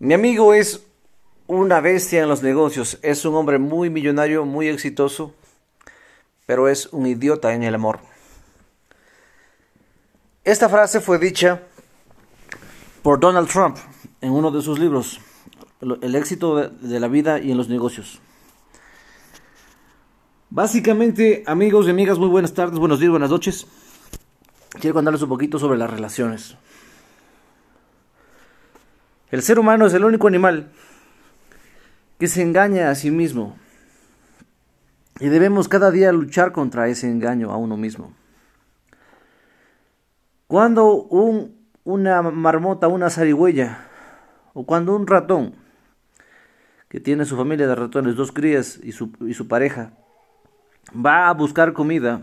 Mi amigo es una bestia en los negocios, es un hombre muy millonario, muy exitoso, pero es un idiota en el amor. Esta frase fue dicha por Donald Trump en uno de sus libros, El éxito de la vida y en los negocios. Básicamente, amigos y amigas, muy buenas tardes, buenos días, buenas noches. Quiero contarles un poquito sobre las relaciones. El ser humano es el único animal que se engaña a sí mismo. Y debemos cada día luchar contra ese engaño a uno mismo. Cuando un, una marmota, una zarigüeya, o cuando un ratón, que tiene su familia de ratones, dos crías y su, y su pareja, va a buscar comida,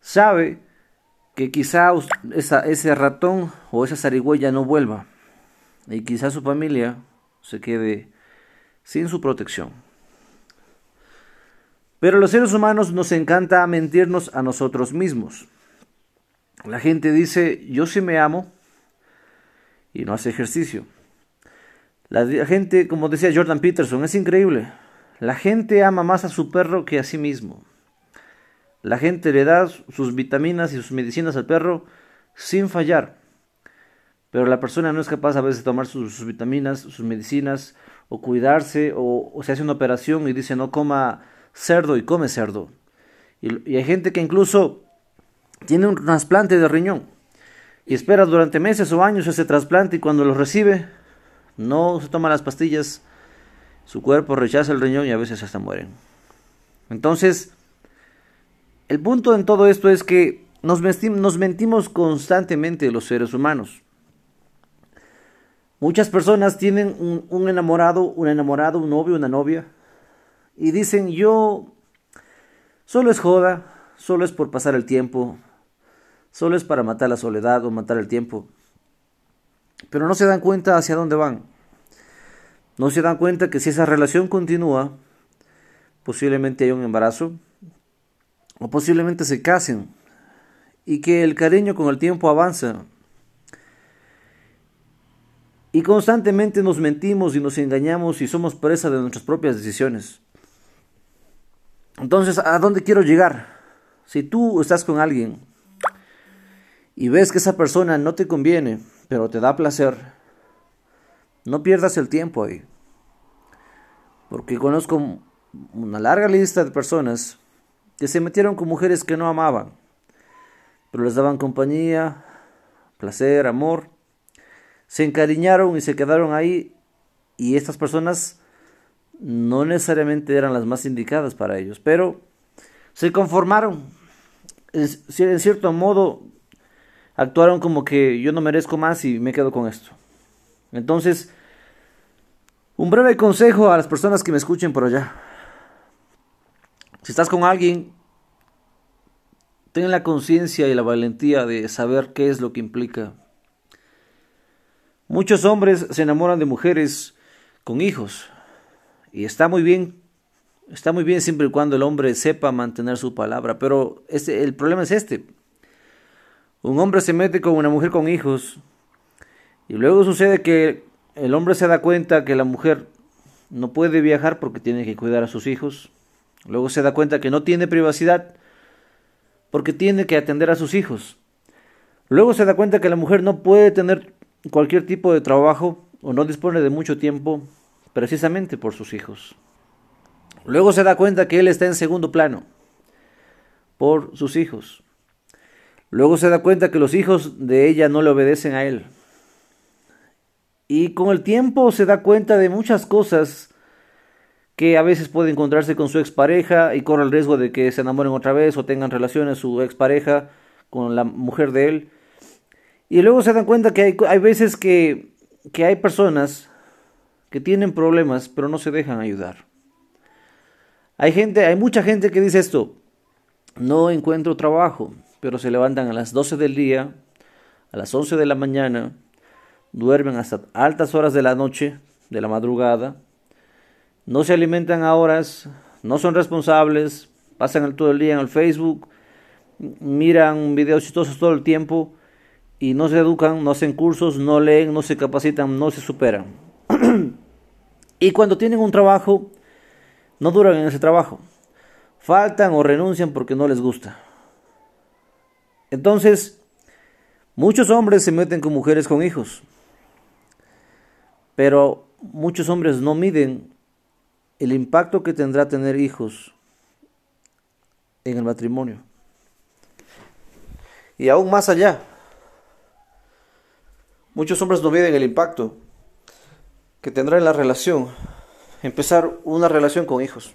sabe que quizá ese ratón o esa zarigüeya no vuelva y quizá su familia se quede sin su protección. Pero los seres humanos nos encanta mentirnos a nosotros mismos. La gente dice, yo sí me amo y no hace ejercicio. La gente, como decía Jordan Peterson, es increíble. La gente ama más a su perro que a sí mismo. La gente le da sus vitaminas y sus medicinas al perro sin fallar. Pero la persona no es capaz a veces de tomar sus, vitaminas, sus medicinas, o cuidarse, o, se hace una operación y dice no coma cerdo y come cerdo. Y, hay gente que incluso tiene un trasplante de riñón y espera durante meses o años ese trasplante y cuando lo recibe no se toma las pastillas, su cuerpo rechaza el riñón y a veces hasta mueren. Entonces, el punto en todo esto es que nos mentimos constantemente los seres humanos. Muchas personas tienen un, enamorado, un enamorado, un novio, una novia, y dicen yo solo es joda, solo es por pasar el tiempo, solo es para matar la soledad o matar el tiempo. Pero no se dan cuenta hacia dónde van. No se dan cuenta que si esa relación continúa, posiblemente hay un embarazo, o posiblemente se casen, y que el cariño con el tiempo avanza, y constantemente nos mentimos y nos engañamos y somos presa de nuestras propias decisiones. Entonces, ¿a dónde quiero llegar? Si tú estás con alguien y ves que esa persona no te conviene, pero te da placer, no pierdas el tiempo ahí. Porque conozco una larga lista de personas que se metieron con mujeres que no amaban, pero les daban compañía, placer, amor, se encariñaron y se quedaron ahí y estas personas no necesariamente eran las más indicadas para ellos, pero se conformaron. En cierto modo actuaron como que yo no merezco más y me quedo con esto. Entonces, un breve consejo a las personas que me escuchen por allá. Si estás con alguien, ten la conciencia y la valentía de saber qué es lo que implica Muchos hombres se enamoran de mujeres con hijos y está muy bien, está muy bien siempre y cuando el hombre sepa mantener su palabra, pero este, el problema es este. Un hombre se mete con una mujer con hijos y luego sucede que el hombre se da cuenta que la mujer no puede viajar porque tiene que cuidar a sus hijos. Luego se da cuenta que no tiene privacidad porque tiene que atender a sus hijos. Luego se da cuenta que la mujer no puede tener cualquier tipo de trabajo o no dispone de mucho tiempo precisamente por sus hijos. Luego se da cuenta que él está en segundo plano por sus hijos. Luego se da cuenta que los hijos de ella no le obedecen a él. Y con el tiempo se da cuenta de muchas cosas que a veces puede encontrarse con su expareja y corre el riesgo de que se enamoren otra vez o tengan relaciones su expareja con la mujer de él. Y luego se dan cuenta que hay, hay veces que, que hay personas que tienen problemas pero no se dejan ayudar. Hay gente, hay mucha gente que dice esto, no encuentro trabajo, pero se levantan a las 12 del día, a las 11 de la mañana, duermen hasta altas horas de la noche, de la madrugada, no se alimentan a horas, no son responsables, pasan todo el día en el Facebook, miran videos chistosos todo el tiempo y no se educan, no hacen cursos, no leen, no se capacitan, no se superan. y cuando tienen un trabajo, no duran en ese trabajo. Faltan o renuncian porque no les gusta. Entonces, muchos hombres se meten con mujeres con hijos. Pero muchos hombres no miden el impacto que tendrá tener hijos en el matrimonio. Y aún más allá, muchos hombres no miden el impacto que tendrá en la relación empezar una relación con hijos.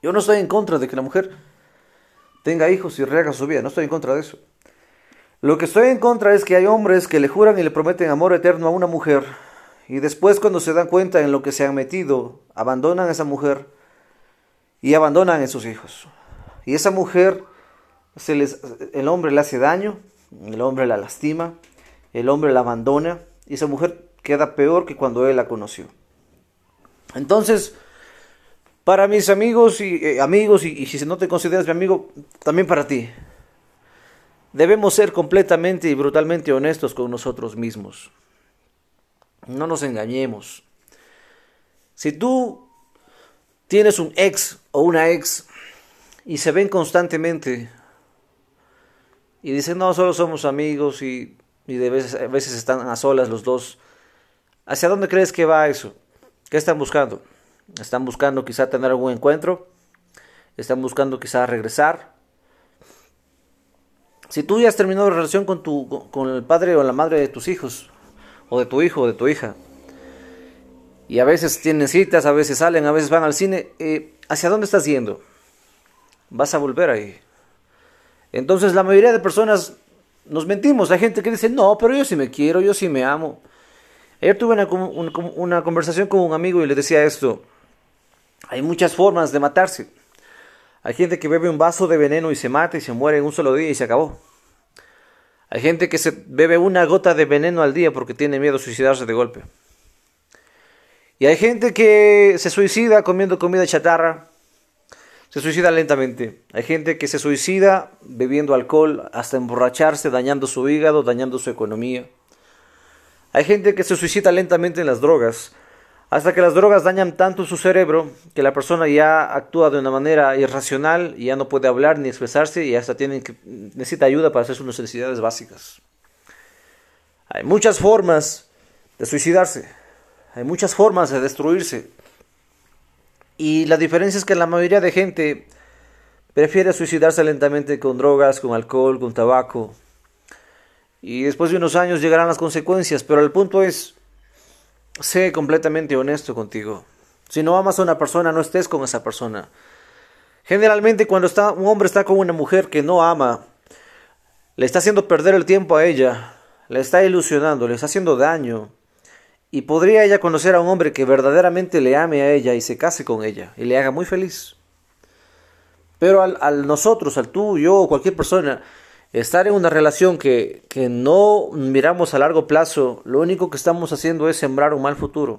Yo no estoy en contra de que la mujer tenga hijos y rehaga su vida, no estoy en contra de eso. Lo que estoy en contra es que hay hombres que le juran y le prometen amor eterno a una mujer y después cuando se dan cuenta en lo que se han metido, abandonan a esa mujer y abandonan a sus hijos. Y esa mujer, se les, el hombre le hace daño, el hombre la lastima, el hombre la abandona y esa mujer queda peor que cuando él la conoció. Entonces, para mis amigos y eh, amigos, y, y si no te consideras mi amigo, también para ti, debemos ser completamente y brutalmente honestos con nosotros mismos. No nos engañemos. Si tú tienes un ex o una ex y se ven constantemente y dicen, no, solo somos amigos y, de veces, a veces están a solas los dos, ¿hacia dónde crees que va eso? ¿Qué están buscando? ¿Están buscando quizá tener algún encuentro? ¿Están buscando quizá regresar? Si tú ya has terminado la relación con, tu, con el padre o la madre de tus hijos, o de tu hijo o de tu hija. Y a veces tienen citas, a veces salen, a veces van al cine. Eh, ¿Hacia dónde estás yendo? Vas a volver ahí. Entonces la mayoría de personas nos mentimos. Hay gente que dice, no, pero yo sí me quiero, yo sí me amo. Ayer tuve una, conversación con un amigo y le decía esto. Hay muchas formas de matarse. Hay gente que bebe un vaso de veneno y se mata y se muere en un solo día y se acabó. Hay gente que se bebe una gota de veneno al día porque tiene miedo a suicidarse de golpe. Y hay gente que se suicida comiendo comida chatarra. Se suicida lentamente. Hay gente que se suicida bebiendo alcohol hasta emborracharse, dañando su hígado, dañando su economía. Hay gente que se suicida lentamente en las drogas hasta que las drogas dañan tanto su cerebro que la persona ya actúa de una manera irracional y ya no puede hablar ni expresarse y hasta tiene que, necesita ayuda para hacer sus necesidades básicas. Hay muchas formas de suicidarse, hay muchas formas de destruirse. Y la diferencia es que la mayoría de gente prefiere suicidarse lentamente con drogas, con alcohol, con tabaco. Y después de unos años llegarán las consecuencias, pero el punto es sé completamente honesto contigo. Si no amas a una persona, no estés con esa persona. Generalmente cuando está, un hombre está con una mujer que no ama, le está haciendo perder el tiempo a ella, le está ilusionando, le está haciendo daño. Y podría ella conocer a un hombre que verdaderamente le ame a ella y se case con ella y le haga muy feliz. Pero al, nosotros, al tú, yo o cualquier persona, estar en una relación que, que no miramos a largo plazo, lo único que estamos haciendo es sembrar un mal futuro.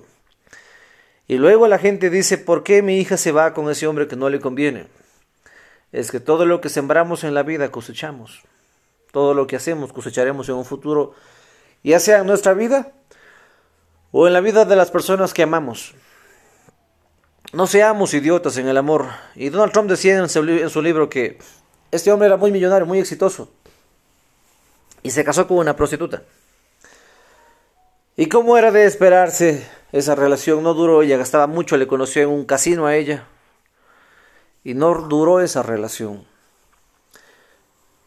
Y luego la gente dice, ¿por qué mi hija se va con ese hombre que no le conviene? Es que todo lo que sembramos en la vida cosechamos. Todo lo que hacemos cosecharemos en un futuro, ya sea en nuestra vida o en la vida de las personas que amamos. No seamos idiotas en el amor. Y Donald Trump decía en su libro que este hombre era muy millonario, muy exitoso y se casó con una prostituta. Y como era de esperarse, esa relación no duró, ella gastaba mucho, le conoció en un casino a ella. Y no duró esa relación.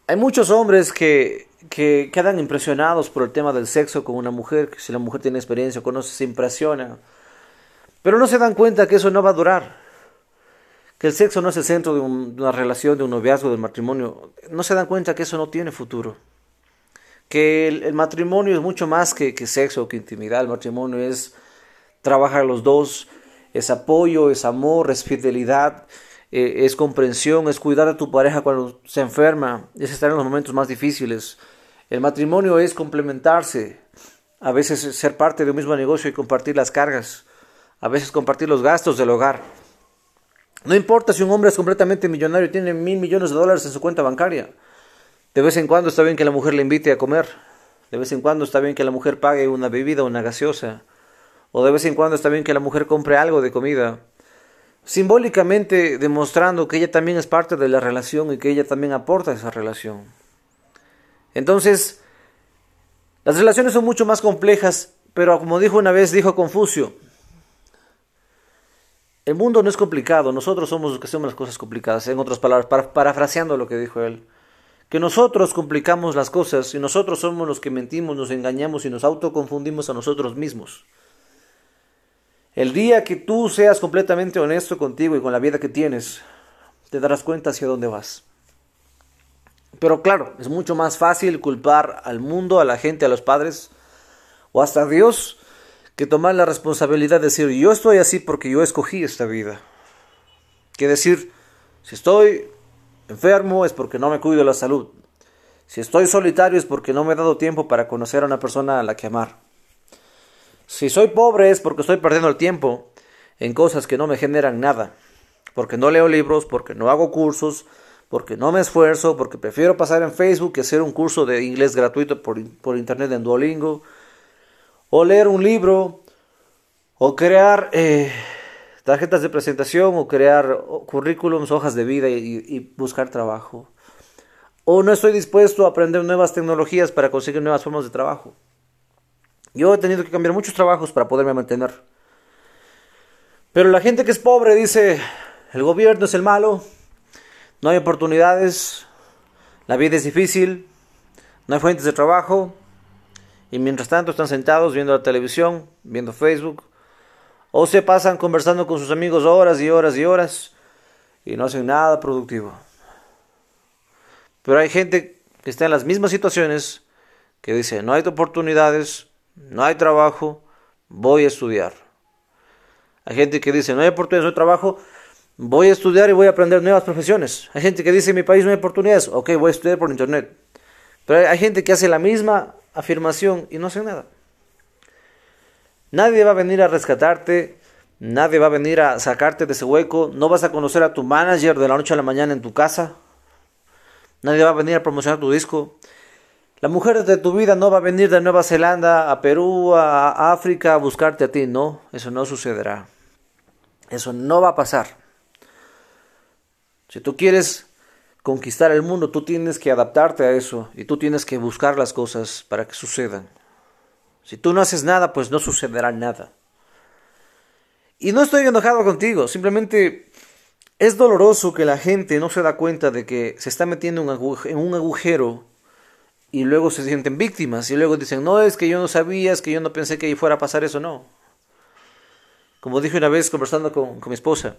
Hay muchos hombres que, que quedan impresionados por el tema del sexo con una mujer, que si la mujer tiene experiencia o conoce, se impresiona. Pero no se dan cuenta que eso no va a durar. Que el sexo no es el centro de, de una relación, de un noviazgo, del matrimonio. No se dan cuenta que eso no tiene futuro que el, matrimonio es mucho más que, que, sexo, que intimidad. El matrimonio es trabajar los dos, es apoyo, es amor, es fidelidad, eh, es comprensión, es cuidar a tu pareja cuando se enferma, es estar en los momentos más difíciles. El matrimonio es complementarse, a veces ser parte de un mismo negocio y compartir las cargas, a veces compartir los gastos del hogar. No importa si un hombre es completamente millonario y tiene mil millones de dólares en su cuenta bancaria. De vez en cuando está bien que la mujer le invite a comer. De vez en cuando está bien que la mujer pague una bebida, una gaseosa. O de vez en cuando está bien que la mujer compre algo de comida. Simbólicamente demostrando que ella también es parte de la relación y que ella también aporta a esa relación. Entonces, las relaciones son mucho más complejas, pero como dijo una vez, dijo Confucio, el mundo no es complicado, nosotros somos los que hacemos las cosas complicadas. En otras palabras, parafraseando lo que dijo él, que nosotros complicamos las cosas y nosotros somos los que mentimos, nos engañamos y nos autoconfundimos a nosotros mismos. El día que tú seas completamente honesto contigo y con la vida que tienes, te darás cuenta hacia dónde vas. Pero claro, es mucho más fácil culpar al mundo, a la gente, a los padres o hasta a Dios que tomar la responsabilidad de decir yo estoy así porque yo escogí esta vida. Que decir, si estoy enfermo es porque no me cuido la salud. Si estoy solitario es porque no me he dado tiempo para conocer a una persona a la que amar. Si soy pobre es porque estoy perdiendo el tiempo en cosas que no me generan nada. Porque no leo libros, porque no hago cursos, porque no me esfuerzo, porque prefiero pasar en Facebook que hacer un curso de inglés gratuito por, por internet en Duolingo o leer un libro, o crear eh, tarjetas de presentación, o crear currículums, hojas de vida y, buscar trabajo. O no estoy dispuesto a aprender nuevas tecnologías para conseguir nuevas formas de trabajo. Yo he tenido que cambiar muchos trabajos para poderme mantener. Pero la gente que es pobre dice, el gobierno es el malo, no hay oportunidades, la vida es difícil, no hay fuentes de trabajo, y mientras tanto están sentados viendo la televisión, viendo Facebook, o se pasan conversando con sus amigos horas y horas y horas y no hacen nada productivo. Pero hay gente que está en las mismas situaciones que dice, no hay oportunidades, no hay trabajo, voy a estudiar. Hay gente que dice, no hay oportunidades, no hay trabajo, voy a estudiar y voy a aprender nuevas profesiones. Hay gente que dice, en mi país no hay oportunidades, ok, voy a estudiar por internet. Pero hay gente que hace la misma afirmación y no hace nada. Nadie va a venir a rescatarte, nadie va a venir a sacarte de ese hueco, no vas a conocer a tu manager de la noche a la mañana en tu casa, nadie va a venir a promocionar tu disco. La mujer de tu vida no va a venir de Nueva Zelanda a Perú, a África a buscarte a ti, no, eso no sucederá. Eso no va a pasar. Si tú quieres conquistar el mundo, tú tienes que adaptarte a eso y tú tienes que buscar las cosas para que sucedan. Si tú no haces nada, pues no sucederá nada. Y no estoy enojado contigo, simplemente es doloroso que la gente no se da cuenta de que se está metiendo en un agujero y luego se sienten víctimas y luego dicen, no, es que yo no sabía, es que yo no pensé que ahí fuera a pasar eso, no. Como dije una vez conversando con, con mi esposa,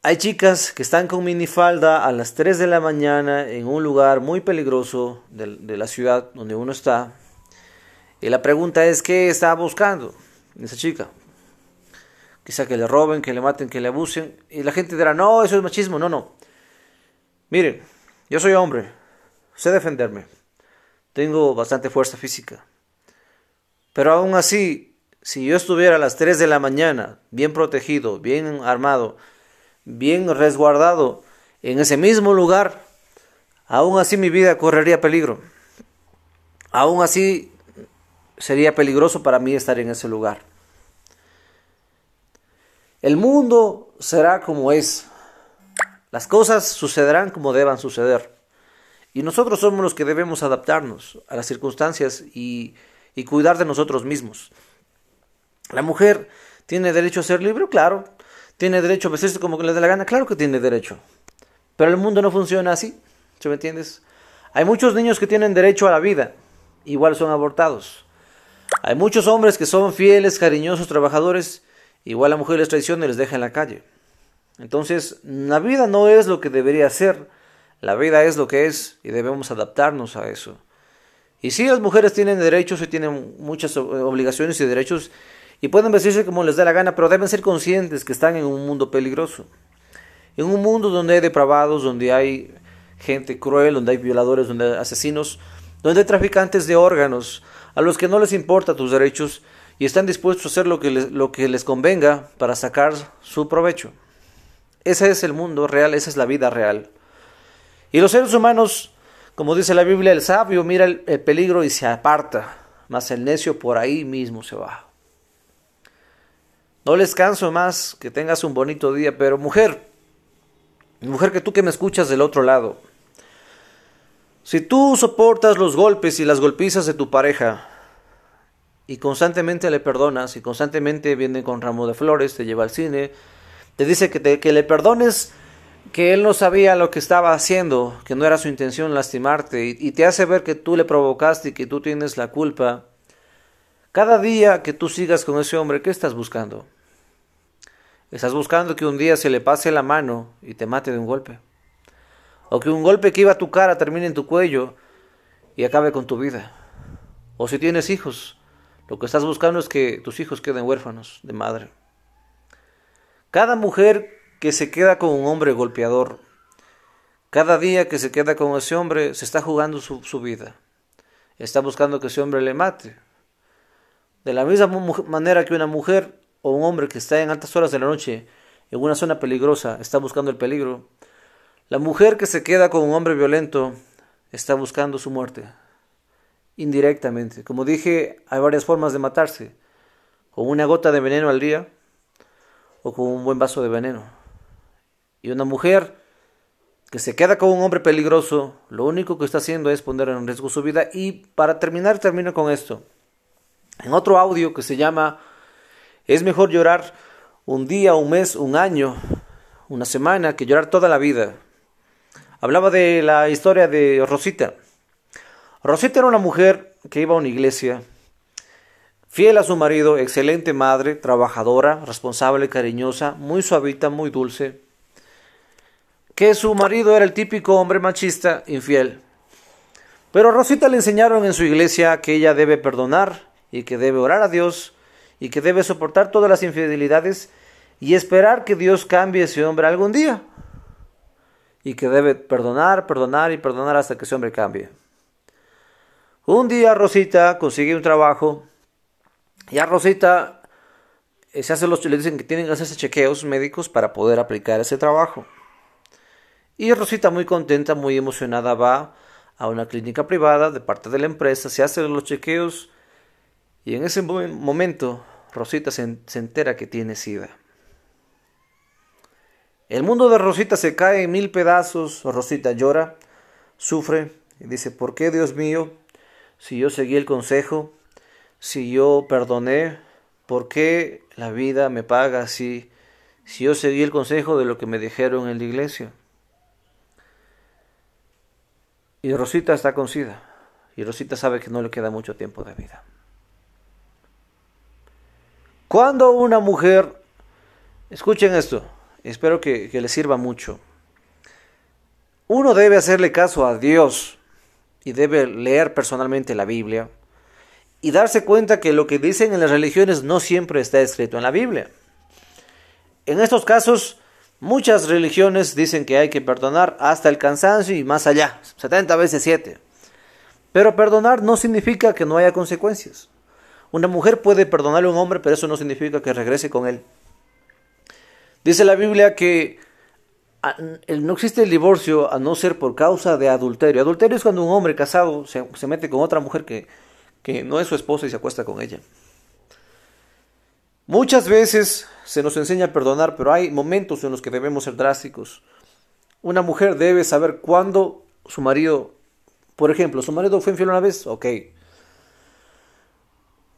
hay chicas que están con minifalda a las 3 de la mañana en un lugar muy peligroso de, la ciudad donde uno está. Y la pregunta es, ¿qué está buscando esa chica? Quizá que le roben, que le maten, que le abusen. Y la gente dirá, no, eso es machismo. No, no. Miren, yo soy hombre, sé defenderme. Tengo bastante fuerza física. Pero aún así, si yo estuviera a las 3 de la mañana, bien protegido, bien armado, bien resguardado en ese mismo lugar, aún así mi vida correría peligro. Aún así sería peligroso para mí estar en ese lugar. El mundo será como es. Las cosas sucederán como deban suceder. Y nosotros somos los que debemos adaptarnos a las circunstancias y, cuidar de nosotros mismos. La mujer tiene derecho a ser libre, claro, ¿Tiene derecho a vestirse como le dé la gana? Claro que tiene derecho. Pero el mundo no funciona así. ¿Se me entiendes? Hay muchos niños que tienen derecho a la vida. Igual son abortados. Hay muchos hombres que son fieles, cariñosos, trabajadores. Igual la mujer les traiciona y les deja en la calle. Entonces, la vida no es lo que debería ser. La vida es lo que es y debemos adaptarnos a eso. Y sí, las mujeres tienen derechos y tienen muchas obligaciones y derechos y pueden vestirse como les dé la gana, pero deben ser conscientes que están en un mundo peligroso. En un mundo donde hay depravados, donde hay gente cruel, donde hay violadores, donde hay asesinos, donde hay traficantes de órganos, a los que no les importa tus derechos y están dispuestos a hacer lo que les, lo que les convenga para sacar su provecho. Ese es el mundo real, esa es la vida real. Y los seres humanos Como dice la Biblia, el sabio mira el, el peligro y se aparta, mas el necio por ahí mismo se va. No les canso más, que tengas un bonito día, pero mujer, mujer que tú que me escuchas del otro lado, si tú soportas los golpes y las golpizas de tu pareja y constantemente le perdonas y constantemente viene con ramo de flores, te lleva al cine, te dice que, te, que le perdones que él no sabía lo que estaba haciendo, que no era su intención lastimarte y, te hace ver que tú le provocaste y que tú tienes la culpa. Cada día que tú sigas con ese hombre, ¿qué estás buscando? Estás buscando que un día se le pase la mano y te mate de un golpe. O que un golpe que iba a tu cara termine en tu cuello y acabe con tu vida. O si tienes hijos, lo que estás buscando es que tus hijos queden huérfanos de madre. Cada mujer que se queda con un hombre golpeador, cada día que se queda con ese hombre, se está jugando su, su vida. Está buscando que ese hombre le mate. De la misma manera que una mujer o un hombre que está en altas horas de la noche en una zona peligrosa está buscando el peligro, la mujer que se queda con un hombre violento está buscando su muerte, indirectamente. Como dije, hay varias formas de matarse, con una gota de veneno al día o con un buen vaso de veneno. Y una mujer que se queda con un hombre peligroso, lo único que está haciendo es poner en riesgo su vida. Y para terminar, termino con esto. En otro audio que se llama Es mejor llorar un día, un mes, un año, una semana, que llorar toda la vida. Hablaba de la historia de Rosita. Rosita era una mujer que iba a una iglesia, fiel a su marido, excelente madre, trabajadora, responsable, cariñosa, muy suavita, muy dulce. Que su marido era el típico hombre machista, infiel. Pero a Rosita le enseñaron en su iglesia que ella debe perdonar y que debe orar a Dios y que debe soportar todas las infidelidades y esperar que Dios cambie a ese hombre algún día y que debe perdonar, perdonar y perdonar hasta que ese hombre cambie. Un día Rosita consigue un trabajo y a Rosita eh, se hace los, le dicen que tienen que hacerse chequeos médicos para poder aplicar ese trabajo. Y Rosita muy contenta, muy emocionada va a una clínica privada de parte de la empresa, se hace los chequeos y en ese momento Rosita se, se entera que tiene sida. El mundo de Rosita se cae en mil pedazos. Rosita llora, sufre y dice, ¿por qué Dios mío? Si yo seguí el consejo, si yo perdoné, ¿por qué la vida me paga así? Si yo seguí el consejo de lo que me dijeron en la iglesia. Y Rosita está con sida. Y Rosita sabe que no le queda mucho tiempo de vida. Cuando una mujer, escuchen esto, Espero que, que les sirva mucho. Uno debe hacerle caso a Dios y debe leer personalmente la Biblia y darse cuenta que lo que dicen en las religiones no siempre está escrito en la Biblia. En estos casos, muchas religiones dicen que hay que perdonar hasta el cansancio y más allá, 70 veces 7. Pero perdonar no significa que no haya consecuencias. Una mujer puede perdonarle a un hombre, pero eso no significa que regrese con él. Dice la Biblia que no existe el divorcio a no ser por causa de adulterio. Adulterio es cuando un hombre casado se, mete con otra mujer que no es su esposa y se acuesta con ella. Muchas veces se nos enseña a perdonar, pero hay momentos en los que debemos ser drásticos. Una mujer debe saber cuándo su marido, por ejemplo, su marido fue infiel una vez, ok,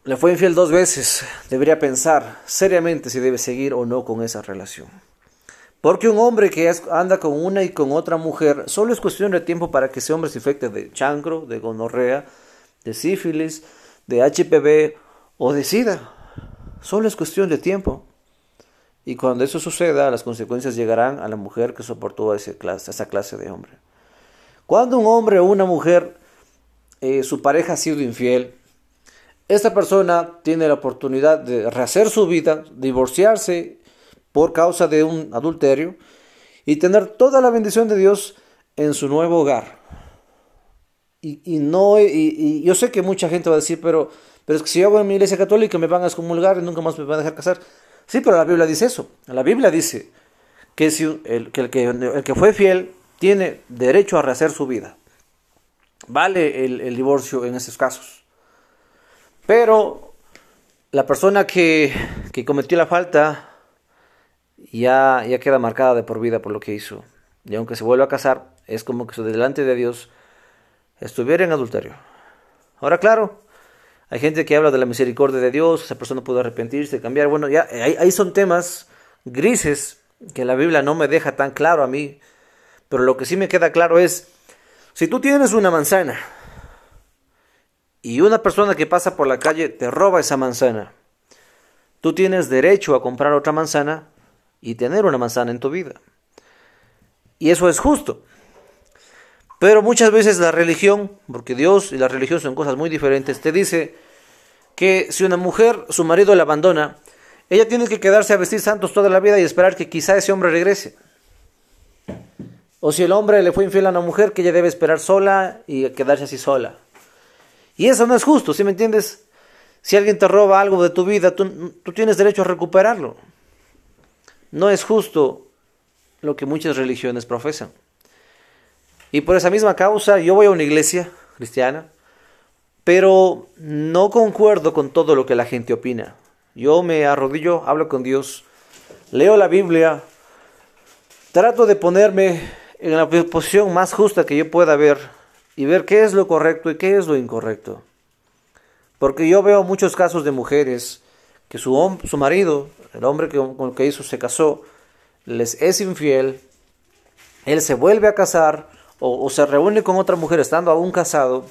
le fue infiel dos veces, debería pensar seriamente si debe seguir o no con esa relación. Porque un hombre que anda con una y con otra mujer, solo es cuestión de tiempo para que ese hombre se infecte de chancro, de gonorrea, de sífilis, de HPV o de SIDA. Solo es cuestión de tiempo. Y cuando eso suceda, las consecuencias llegarán a la mujer que soportó a, clase, esa clase de hombre. Cuando un hombre o una mujer, eh, su pareja ha sido infiel, esta persona tiene la oportunidad de rehacer su vida, divorciarse por causa de un adulterio y tener toda la bendición de Dios en su nuevo hogar. Y, no, y, yo sé que mucha gente va a decir, pero, pero es que si yo voy a mi iglesia católica me van a excomulgar y nunca más me van a dejar casar. Sí, pero la Biblia dice eso. La Biblia dice que, si el, que, el, que, el que fue fiel tiene derecho a rehacer su vida. vale el, divorcio en esos casos. Pero la persona que, que cometió la falta ya, ya queda marcada de por vida por lo que hizo. Y aunque se vuelva a casar, es como que su delante de Dios estuviera en adulterio. Ahora, claro, hay gente que habla de la misericordia de Dios, esa persona puede arrepentirse, cambiar. Bueno, ya ahí son temas grises que la Biblia no me deja tan claro a mí. Pero lo que sí me queda claro es, si tú tienes una manzana y una persona que pasa por la calle te roba esa manzana, tú tienes derecho a comprar otra manzana y tener una manzana en tu vida. Y eso es justo. Pero muchas veces la religión, porque Dios y la religión son cosas muy diferentes, te dice que si una mujer, su marido la abandona, ella tiene que quedarse a vestir santos toda la vida y esperar que quizá ese hombre regrese. O si el hombre le fue infiel a una mujer, que ella debe esperar sola y quedarse así sola. Y eso no es justo, ¿sí me entiendes? Si alguien te roba algo de tu vida, tú, tú tienes derecho a recuperarlo. No es justo lo que muchas religiones profesan. Y por esa misma causa yo voy a una iglesia cristiana, pero no concuerdo con todo lo que la gente opina. Yo me arrodillo, hablo con Dios, leo la Biblia, trato de ponerme en la posición más justa que yo pueda ver y ver qué es lo correcto y qué es lo incorrecto. Porque yo veo muchos casos de mujeres que su, su marido, el hombre que, con el que hizo se casó, les es infiel, él se vuelve a casar, o, se reúne con otra mujer estando aún casado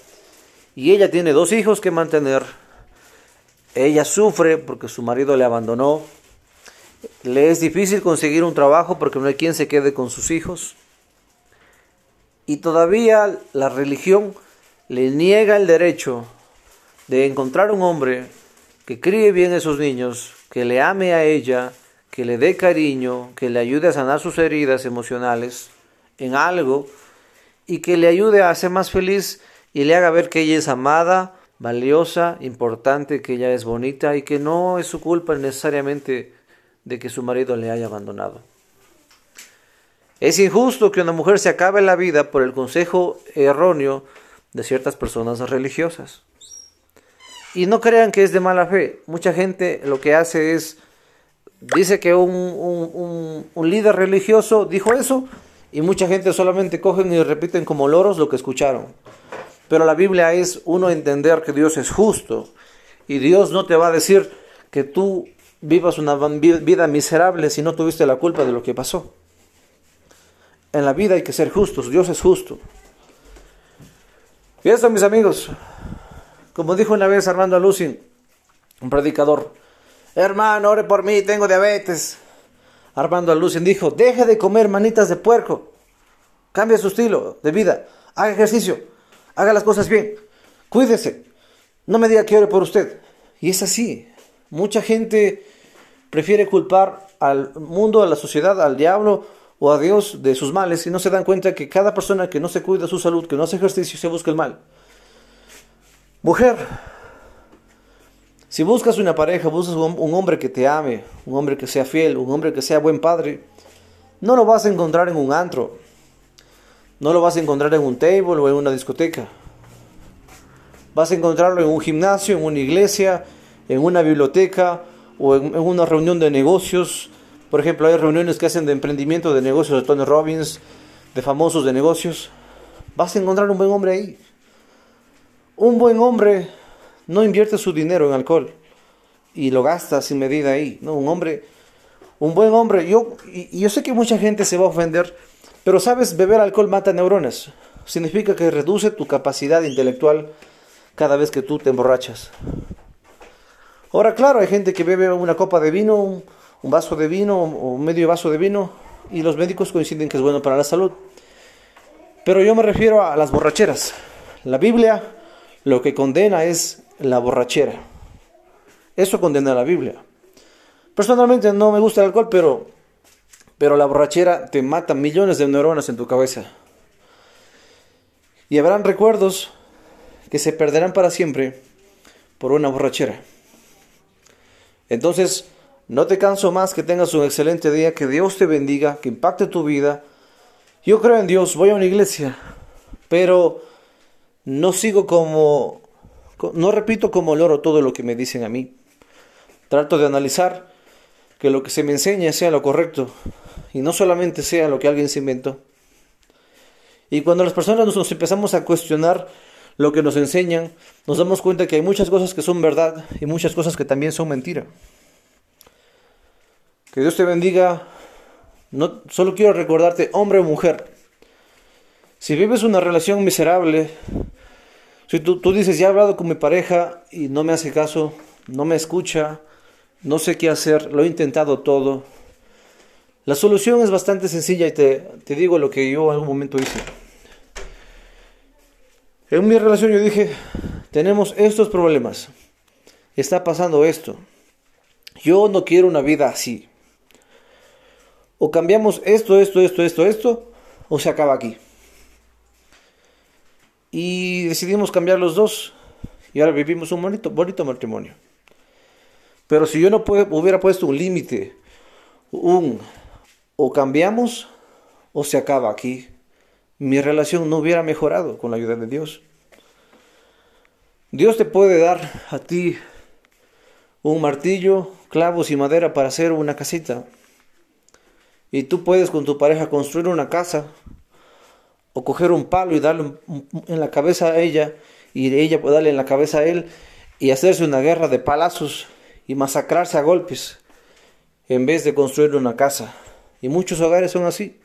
y ella tiene dos hijos que mantener, ella sufre porque su marido le abandonó, le es difícil conseguir un trabajo porque no hay quien se quede con sus hijos y todavía la religión le niega el derecho de encontrar un hombre que críe bien a esos niños, que le ame a ella, que le dé cariño, que le ayude a sanar sus heridas emocionales en algo y que le ayude a ser más feliz y le haga ver que ella es amada, valiosa, importante, que ella es bonita y que no es su culpa necesariamente de que su marido le haya abandonado. Es injusto que una mujer se acabe la vida por el consejo erróneo de ciertas personas religiosas. Y no crean que es de mala fe. Mucha gente lo que hace es, dice que un, un, un líder religioso dijo eso y mucha gente solamente cogen y repiten como loros lo que escucharon. Pero la Biblia es uno entender que Dios es justo y Dios no te va a decir que tú vivas una vida miserable si no tuviste la culpa de lo que pasó. En la vida hay que ser justos, Dios es justo. Y esto, mis amigos, como dijo una vez Armando Alucin, un predicador, hermano, ore por mí, tengo diabetes. Armando Alucin dijo, deje de comer manitas de puerco, cambie su estilo de vida, haga ejercicio, haga las cosas bien, cuídese, no me diga que ore por usted. Y es así, mucha gente prefiere culpar al mundo, a la sociedad, al diablo o a Dios de sus males y no se dan cuenta que cada persona que no se cuida su salud, que no hace ejercicio, se busca el mal. Mujer, si buscas una pareja, buscas un, hombre que te ame, un hombre que sea fiel, un hombre que sea buen padre, no lo vas a encontrar en un antro, no lo vas a encontrar en un table o en una discoteca. Vas a encontrarlo en un gimnasio, en una iglesia, en una biblioteca o en, una reunión de negocios. Por ejemplo, hay reuniones que hacen de emprendimiento de negocios de Tony Robbins, de famosos de negocios. Vas a encontrar un buen hombre ahí. Un buen hombre no invierte su dinero en alcohol y lo gasta sin medida ahí. No, un hombre, un buen hombre. Yo, y, yo sé que mucha gente se va a ofender, pero sabes, beber alcohol mata neuronas. Significa que reduce tu capacidad intelectual cada vez que tú te emborrachas. Ahora, claro, hay gente que bebe una copa de vino, un, un vaso de vino o medio vaso de vino y los médicos coinciden que es bueno para la salud. Pero yo me refiero a las borracheras. La Biblia lo que condena es la borrachera. Eso condena la Biblia. Personalmente no me gusta el alcohol, pero, pero la borrachera te mata millones de neuronas en tu cabeza. Y habrán recuerdos que se perderán para siempre por una borrachera. Entonces, no te canso más que tengas un excelente día, que Dios te bendiga, que impacte tu vida. Yo creo en Dios, voy a una iglesia, pero no sigo como, no repito como loro todo lo que me dicen a mí. Trato de analizar que lo que se me enseña sea lo correcto y no solamente sea lo que alguien se inventó. Y cuando las personas nos empezamos a cuestionar lo que nos enseñan, nos damos cuenta que hay muchas cosas que son verdad y muchas cosas que también son mentira. Que Dios te bendiga. No, solo quiero recordarte, hombre o mujer, si vives una relación miserable, si tú, tú dices, ya he hablado con mi pareja y no me hace caso, no me escucha, no sé qué hacer, lo he intentado todo, la solución es bastante sencilla y te, te digo lo que yo en algún momento hice. En mi relación yo dije, tenemos estos problemas, está pasando esto, yo no quiero una vida así. O cambiamos esto, esto, esto, esto, esto, o se acaba aquí. Y decidimos cambiar los dos. Y ahora vivimos un bonito, bonito matrimonio. Pero si yo no hubiera puesto un límite, un o cambiamos o se acaba aquí, mi relación no hubiera mejorado con la ayuda de Dios. Dios te puede dar a ti un martillo, clavos y madera para hacer una casita. Y tú puedes con tu pareja construir una casa o coger un palo y darle en la cabeza a ella y ella puede darle en la cabeza a él y hacerse una guerra de palazos y masacrarse a golpes en vez de construir una casa. Y muchos hogares son así.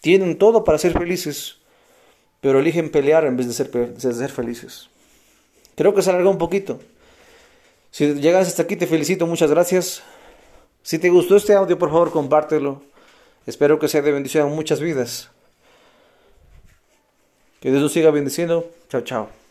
Tienen todo para ser felices, pero eligen pelear en vez de ser, de ser felices. Creo que se alargó un poquito. Si llegas hasta aquí, te felicito, muchas gracias. Si te gustó este audio, por favor, compártelo. Espero que sea de bendición a muchas vidas. Que Dios nos siga bendiciendo. Chao, chao.